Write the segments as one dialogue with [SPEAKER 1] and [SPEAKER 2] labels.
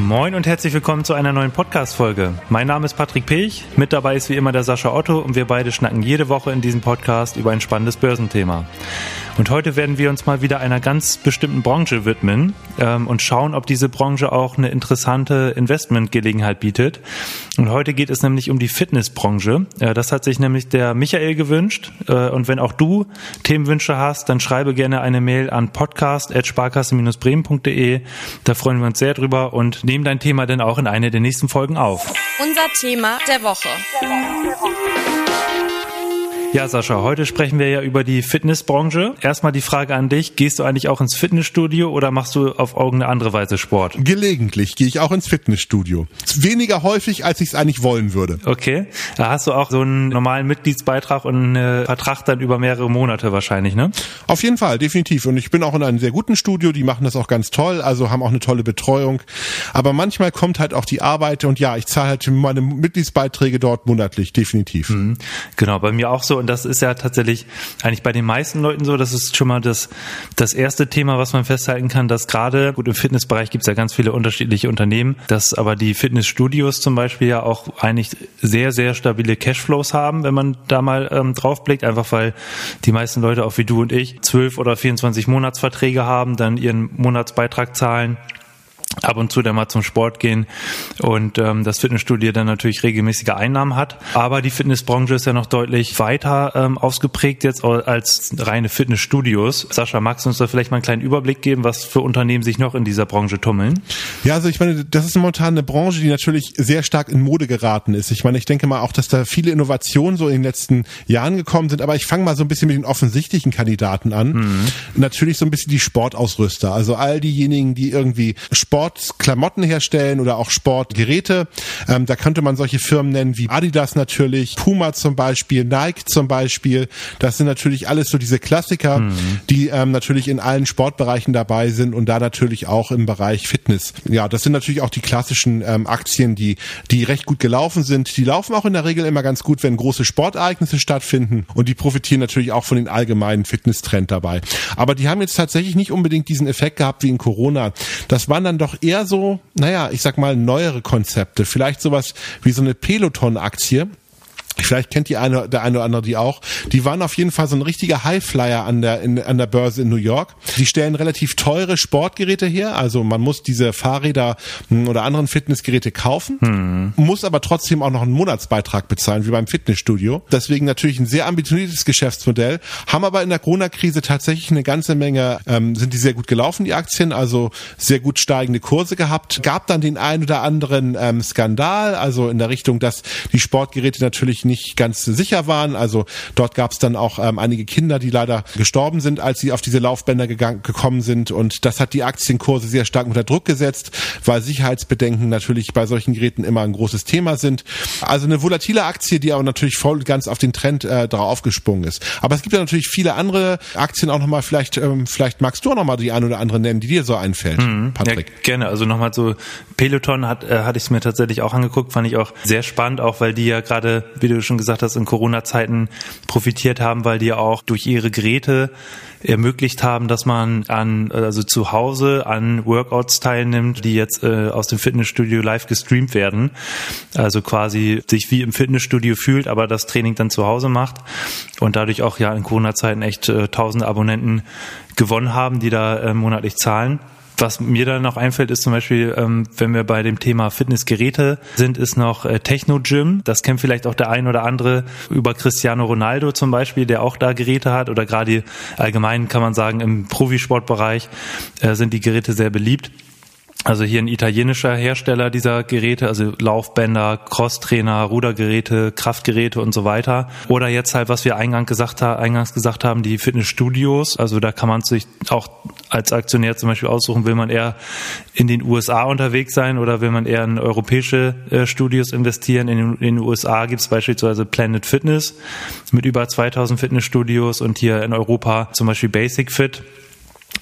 [SPEAKER 1] Moin und herzlich willkommen zu einer neuen Podcast-Folge. Mein Name ist Patrick Pech, mit dabei ist wie immer der Sascha Otto und wir beide schnacken jede Woche in diesem Podcast über ein spannendes Börsenthema. Und heute werden wir uns mal wieder einer ganz bestimmten Branche widmen ähm, und schauen, ob diese Branche auch eine interessante Investmentgelegenheit bietet. Und heute geht es nämlich um die Fitnessbranche. Äh, das hat sich nämlich der Michael gewünscht. Äh, und wenn auch du Themenwünsche hast, dann schreibe gerne eine Mail an podcast.sparkasse-bremen.de. Da freuen wir uns sehr drüber und nehmen dein Thema dann auch in eine der nächsten Folgen auf.
[SPEAKER 2] Unser Thema der Woche. Der Woche.
[SPEAKER 1] Ja, Sascha, heute sprechen wir ja über die Fitnessbranche. Erstmal die Frage an dich, gehst du eigentlich auch ins Fitnessstudio oder machst du auf irgendeine andere Weise Sport?
[SPEAKER 3] Gelegentlich gehe ich auch ins Fitnessstudio. Weniger häufig, als ich es eigentlich wollen würde.
[SPEAKER 1] Okay, da hast du auch so einen normalen Mitgliedsbeitrag und einen Vertrag dann über mehrere Monate wahrscheinlich, ne?
[SPEAKER 3] Auf jeden Fall, definitiv. Und ich bin auch in einem sehr guten Studio, die machen das auch ganz toll, also haben auch eine tolle Betreuung. Aber manchmal kommt halt auch die Arbeit und ja, ich zahle halt meine Mitgliedsbeiträge dort monatlich, definitiv. Mhm.
[SPEAKER 1] Genau, bei mir auch so und das ist ja tatsächlich eigentlich bei den meisten Leuten so. Das ist schon mal das, das erste Thema, was man festhalten kann, dass gerade, gut, im Fitnessbereich gibt es ja ganz viele unterschiedliche Unternehmen, dass aber die Fitnessstudios zum Beispiel ja auch eigentlich sehr, sehr stabile Cashflows haben, wenn man da mal ähm, draufblickt, einfach weil die meisten Leute, auch wie du und ich, zwölf oder 24 Monatsverträge haben, dann ihren Monatsbeitrag zahlen ab und zu dann mal zum Sport gehen und ähm, das Fitnessstudio dann natürlich regelmäßige Einnahmen hat. Aber die Fitnessbranche ist ja noch deutlich weiter ähm, ausgeprägt jetzt als reine Fitnessstudios. Sascha, magst du uns da vielleicht mal einen kleinen Überblick geben, was für Unternehmen sich noch in dieser Branche tummeln?
[SPEAKER 3] Ja, also ich meine, das ist momentan eine Branche, die natürlich sehr stark in Mode geraten ist. Ich meine, ich denke mal auch, dass da viele Innovationen so in den letzten Jahren gekommen sind, aber ich fange mal so ein bisschen mit den offensichtlichen Kandidaten an. Mhm. Natürlich so ein bisschen die Sportausrüster, also all diejenigen, die irgendwie Sport Sportklamotten herstellen oder auch Sportgeräte. Ähm, da könnte man solche Firmen nennen wie Adidas natürlich, Puma zum Beispiel, Nike zum Beispiel. Das sind natürlich alles so diese Klassiker, mhm. die ähm, natürlich in allen Sportbereichen dabei sind und da natürlich auch im Bereich Fitness. Ja, das sind natürlich auch die klassischen ähm, Aktien, die, die recht gut gelaufen sind. Die laufen auch in der Regel immer ganz gut, wenn große Sportereignisse stattfinden und die profitieren natürlich auch von den allgemeinen Fitnesstrend dabei. Aber die haben jetzt tatsächlich nicht unbedingt diesen Effekt gehabt wie in Corona. Das waren dann doch doch eher so, naja, ich sag mal, neuere Konzepte. Vielleicht sowas wie so eine Peloton-Aktie, Vielleicht kennt die eine, der eine oder andere die auch. Die waren auf jeden Fall so ein richtiger Highflyer an der, in, an der Börse in New York. Die stellen relativ teure Sportgeräte her. Also man muss diese Fahrräder hm, oder anderen Fitnessgeräte kaufen, hm. muss aber trotzdem auch noch einen Monatsbeitrag bezahlen, wie beim Fitnessstudio. Deswegen natürlich ein sehr ambitioniertes Geschäftsmodell. Haben aber in der Corona-Krise tatsächlich eine ganze Menge, ähm, sind die sehr gut gelaufen, die Aktien, also sehr gut steigende Kurse gehabt. Gab dann den einen oder anderen ähm, Skandal, also in der Richtung, dass die Sportgeräte natürlich nicht ganz sicher waren. Also dort gab es dann auch ähm, einige Kinder, die leider gestorben sind, als sie auf diese Laufbänder gegangen, gekommen sind. Und das hat die Aktienkurse sehr stark unter Druck gesetzt, weil Sicherheitsbedenken natürlich bei solchen Geräten immer ein großes Thema sind. Also eine volatile Aktie, die aber natürlich voll ganz auf den Trend äh, darauf aufgesprungen ist. Aber es gibt ja natürlich viele andere Aktien auch nochmal, vielleicht, ähm, vielleicht magst du auch nochmal die ein oder andere nennen, die dir so einfällt,
[SPEAKER 1] mhm. Patrick. Ja, gerne. Also nochmal so Peloton hat, äh, hatte ich es mir tatsächlich auch angeguckt, fand ich auch sehr spannend, auch weil die ja gerade, wie du schon gesagt hast, in Corona-Zeiten profitiert haben, weil die auch durch ihre Geräte ermöglicht haben, dass man an also zu Hause an Workouts teilnimmt, die jetzt äh, aus dem Fitnessstudio live gestreamt werden. Also quasi sich wie im Fitnessstudio fühlt, aber das Training dann zu Hause macht und dadurch auch ja in Corona-Zeiten echt äh, tausende Abonnenten gewonnen haben, die da äh, monatlich zahlen. Was mir da noch einfällt, ist zum Beispiel, ähm, wenn wir bei dem Thema Fitnessgeräte sind, ist noch äh, Techno Gym. Das kennt vielleicht auch der ein oder andere über Cristiano Ronaldo zum Beispiel, der auch da Geräte hat oder gerade allgemein kann man sagen, im Profisportbereich äh, sind die Geräte sehr beliebt. Also hier ein italienischer Hersteller dieser Geräte, also Laufbänder, Crosstrainer, Rudergeräte, Kraftgeräte und so weiter. Oder jetzt halt, was wir eingangs gesagt, eingangs gesagt haben, die Fitnessstudios. Also da kann man sich auch als Aktionär zum Beispiel aussuchen, will man eher in den USA unterwegs sein oder will man eher in europäische äh, Studios investieren. In den, in den USA gibt es beispielsweise Planet Fitness mit über 2000 Fitnessstudios und hier in Europa zum Beispiel Basic Fit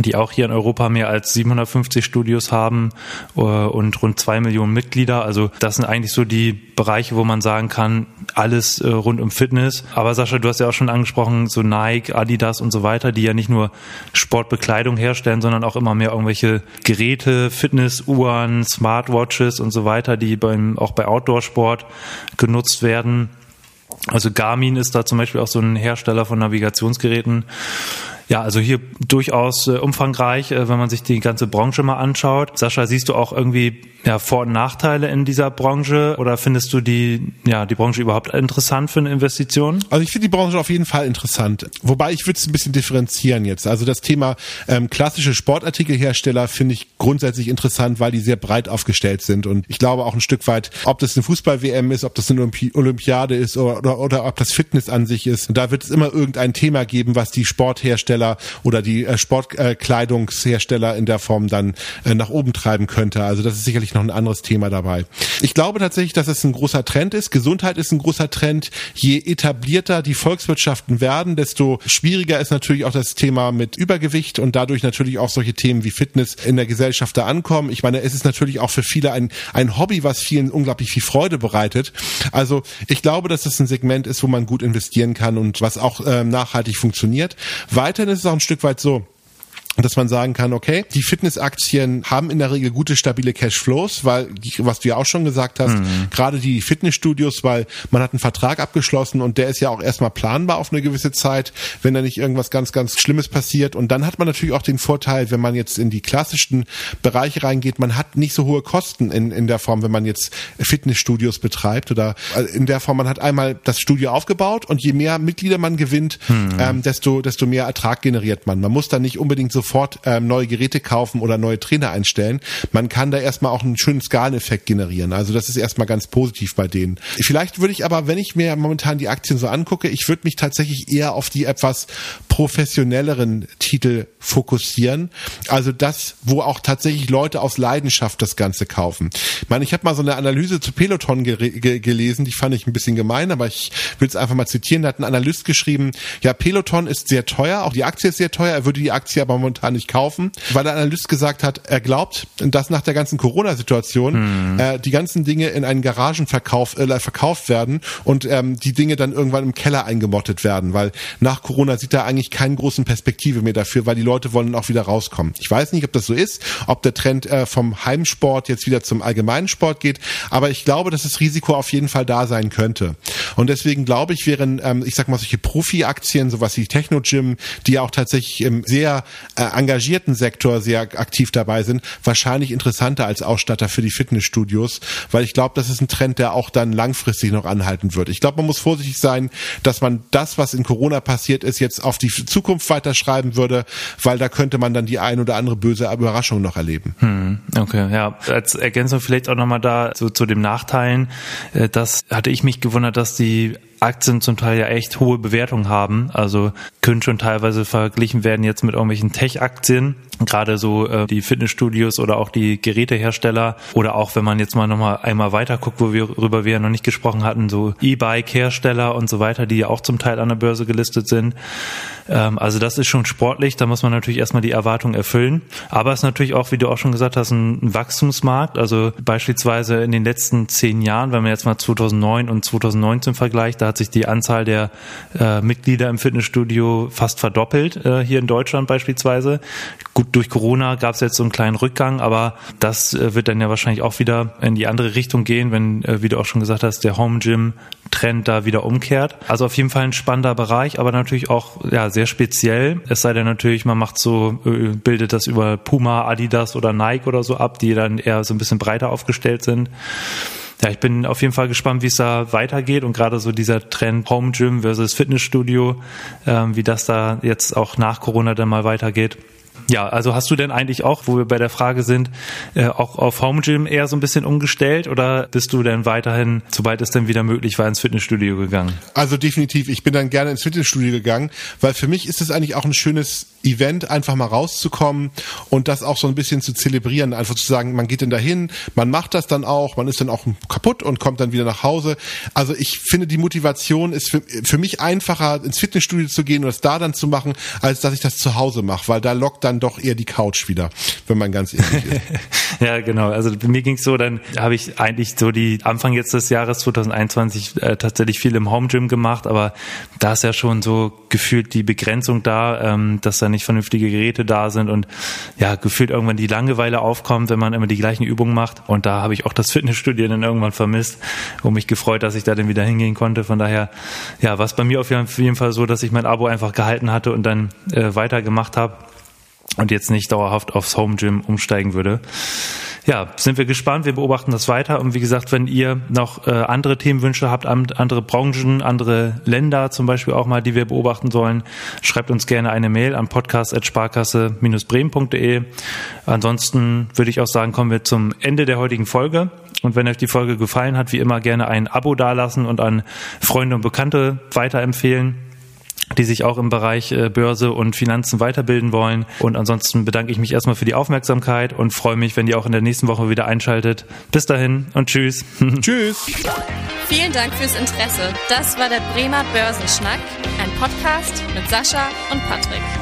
[SPEAKER 1] die auch hier in Europa mehr als 750 Studios haben äh, und rund zwei Millionen Mitglieder. Also das sind eigentlich so die Bereiche, wo man sagen kann, alles äh, rund um Fitness. Aber Sascha, du hast ja auch schon angesprochen, so Nike, Adidas und so weiter, die ja nicht nur Sportbekleidung herstellen, sondern auch immer mehr irgendwelche Geräte, Fitnessuhren, Smartwatches und so weiter, die beim, auch bei Outdoor-Sport genutzt werden. Also Garmin ist da zum Beispiel auch so ein Hersteller von Navigationsgeräten. Ja, also hier durchaus äh, umfangreich, äh, wenn man sich die ganze Branche mal anschaut. Sascha, siehst du auch irgendwie ja, Vor- und Nachteile in dieser Branche oder findest du die, ja, die Branche überhaupt interessant für eine Investition?
[SPEAKER 3] Also ich finde die Branche auf jeden Fall interessant. Wobei ich würde es ein bisschen differenzieren jetzt. Also das Thema ähm, klassische Sportartikelhersteller finde ich grundsätzlich interessant, weil die sehr breit aufgestellt sind. Und ich glaube auch ein Stück weit, ob das eine Fußball-WM ist, ob das eine Olympi Olympiade ist oder, oder, oder ob das Fitness an sich ist. Und da wird es immer irgendein Thema geben, was die Sporthersteller oder die äh, Sportkleidungshersteller äh, in der Form dann äh, nach oben treiben könnte. Also das ist sicherlich noch ein anderes Thema dabei. Ich glaube tatsächlich, dass es ein großer Trend ist. Gesundheit ist ein großer Trend. Je etablierter die Volkswirtschaften werden, desto schwieriger ist natürlich auch das Thema mit Übergewicht und dadurch natürlich auch solche Themen wie Fitness in der Gesellschaft da ankommen. Ich meine, es ist natürlich auch für viele ein, ein Hobby, was vielen unglaublich viel Freude bereitet. Also ich glaube, dass es ein Segment ist, wo man gut investieren kann und was auch ähm, nachhaltig funktioniert. Weiterhin ist auch ein Stück weit so, dass man sagen kann, okay, die Fitnessaktien haben in der Regel gute, stabile Cashflows, weil, was du ja auch schon gesagt hast, mhm. gerade die Fitnessstudios, weil man hat einen Vertrag abgeschlossen und der ist ja auch erstmal planbar auf eine gewisse Zeit, wenn da nicht irgendwas ganz, ganz Schlimmes passiert. Und dann hat man natürlich auch den Vorteil, wenn man jetzt in die klassischen Bereiche reingeht, man hat nicht so hohe Kosten in, in der Form, wenn man jetzt Fitnessstudios betreibt oder äh, in der Form, man hat einmal das Studio aufgebaut und je mehr Mitglieder man gewinnt, mhm. ähm, desto, desto mehr Ertrag generiert man. Man muss da nicht unbedingt so sofort ähm, neue Geräte kaufen oder neue Trainer einstellen. Man kann da erstmal auch einen schönen Skaleneffekt generieren. Also das ist erstmal ganz positiv bei denen. Vielleicht würde ich aber, wenn ich mir momentan die Aktien so angucke, ich würde mich tatsächlich eher auf die etwas professionelleren Titel fokussieren. Also das, wo auch tatsächlich Leute aus Leidenschaft das Ganze kaufen. Ich meine, ich habe mal so eine Analyse zu Peloton ge ge gelesen, die fand ich ein bisschen gemein, aber ich will es einfach mal zitieren. Da hat ein Analyst geschrieben, ja, Peloton ist sehr teuer, auch die Aktie ist sehr teuer, er würde die Aktie aber momentan nicht kaufen, weil der Analyst gesagt hat, er glaubt, dass nach der ganzen Corona-Situation hm. äh, die ganzen Dinge in einen Garagenverkauf äh, verkauft werden und ähm, die Dinge dann irgendwann im Keller eingemottet werden, weil nach Corona sieht er eigentlich keinen großen Perspektive mehr dafür, weil die Leute wollen auch wieder rauskommen. Ich weiß nicht, ob das so ist, ob der Trend äh, vom Heimsport jetzt wieder zum allgemeinen Sport geht, aber ich glaube, dass das Risiko auf jeden Fall da sein könnte. Und deswegen glaube ich, wären, ähm, ich sag mal, solche Profi-Aktien, sowas wie Techno-Gym, die auch tatsächlich im sehr engagierten Sektor sehr aktiv dabei sind, wahrscheinlich interessanter als Ausstatter für die Fitnessstudios, weil ich glaube, das ist ein Trend, der auch dann langfristig noch anhalten wird. Ich glaube, man muss vorsichtig sein, dass man das, was in Corona passiert ist, jetzt auf die Zukunft weiterschreiben würde, weil da könnte man dann die ein oder andere böse Überraschung noch erleben.
[SPEAKER 1] Hm, okay, ja. Als Ergänzung vielleicht auch nochmal da so zu dem Nachteilen. Äh, das hatte ich mich gewundert, dass die Aktien zum Teil ja echt hohe Bewertungen haben. Also können schon teilweise verglichen werden jetzt mit irgendwelchen Tech-Aktien. Gerade so äh, die Fitnessstudios oder auch die Gerätehersteller oder auch wenn man jetzt mal nochmal einmal weiter guckt, worüber wir ja noch nicht gesprochen hatten, so E-Bike-Hersteller und so weiter, die ja auch zum Teil an der Börse gelistet sind. Ähm, also das ist schon sportlich, da muss man natürlich erstmal die Erwartung erfüllen. Aber es ist natürlich auch, wie du auch schon gesagt hast, ein, ein Wachstumsmarkt. Also beispielsweise in den letzten zehn Jahren, wenn man jetzt mal 2009 und 2019 vergleicht, da hat sich die Anzahl der äh, Mitglieder im Fitnessstudio fast verdoppelt, äh, hier in Deutschland beispielsweise. Gut, durch Corona gab es jetzt so einen kleinen Rückgang, aber das äh, wird dann ja wahrscheinlich auch wieder in die andere Richtung gehen, wenn, äh, wie du auch schon gesagt hast, der Home Gym Trend da wieder umkehrt. Also auf jeden Fall ein spannender Bereich, aber natürlich auch ja sehr speziell. Es sei denn natürlich, man macht so, äh, bildet das über Puma, Adidas oder Nike oder so ab, die dann eher so ein bisschen breiter aufgestellt sind. Ja, ich bin auf jeden Fall gespannt, wie es da weitergeht und gerade so dieser Trend Home Gym versus Fitnessstudio, ähm, wie das da jetzt auch nach Corona dann mal weitergeht. Ja, also hast du denn eigentlich auch, wo wir bei der Frage sind, äh, auch auf Home Gym eher so ein bisschen umgestellt oder bist du denn weiterhin, sobald es denn wieder möglich war, ins Fitnessstudio gegangen?
[SPEAKER 3] Also definitiv, ich bin dann gerne ins Fitnessstudio gegangen, weil für mich ist es eigentlich auch ein schönes Event, einfach mal rauszukommen und das auch so ein bisschen zu zelebrieren, einfach zu sagen, man geht dann dahin, man macht das dann auch, man ist dann auch kaputt und kommt dann wieder nach Hause. Also ich finde, die Motivation ist für, für mich einfacher, ins Fitnessstudio zu gehen und das da dann zu machen, als dass ich das zu Hause mache, weil da lockt dann doch eher die Couch wieder, wenn man ganz ehrlich ist.
[SPEAKER 1] ja, genau. Also mir ging's so, dann habe ich eigentlich so die Anfang jetzt des Jahres 2021 äh, tatsächlich viel im Home Gym gemacht, aber da ist ja schon so gefühlt die Begrenzung da, ähm, dass da nicht vernünftige Geräte da sind und ja, gefühlt irgendwann die Langeweile aufkommt, wenn man immer die gleichen Übungen macht. Und da habe ich auch das Fitnessstudio dann irgendwann vermisst und mich gefreut, dass ich da dann wieder hingehen konnte. Von daher, ja, war es bei mir auf jeden Fall so, dass ich mein Abo einfach gehalten hatte und dann äh, weitergemacht habe und jetzt nicht dauerhaft aufs Home Gym umsteigen würde ja, sind wir gespannt. Wir beobachten das weiter. Und wie gesagt, wenn ihr noch äh, andere Themenwünsche habt, andere Branchen, andere Länder zum Beispiel auch mal, die wir beobachten sollen, schreibt uns gerne eine Mail an podcast.sparkasse-bremen.de. Ansonsten würde ich auch sagen, kommen wir zum Ende der heutigen Folge. Und wenn euch die Folge gefallen hat, wie immer gerne ein Abo dalassen und an Freunde und Bekannte weiterempfehlen die sich auch im Bereich äh, Börse und Finanzen weiterbilden wollen. Und ansonsten bedanke ich mich erstmal für die Aufmerksamkeit und freue mich, wenn ihr auch in der nächsten Woche wieder einschaltet. Bis dahin und tschüss.
[SPEAKER 3] tschüss.
[SPEAKER 2] Vielen Dank fürs Interesse. Das war der Bremer Börsenschnack, ein Podcast mit Sascha und Patrick.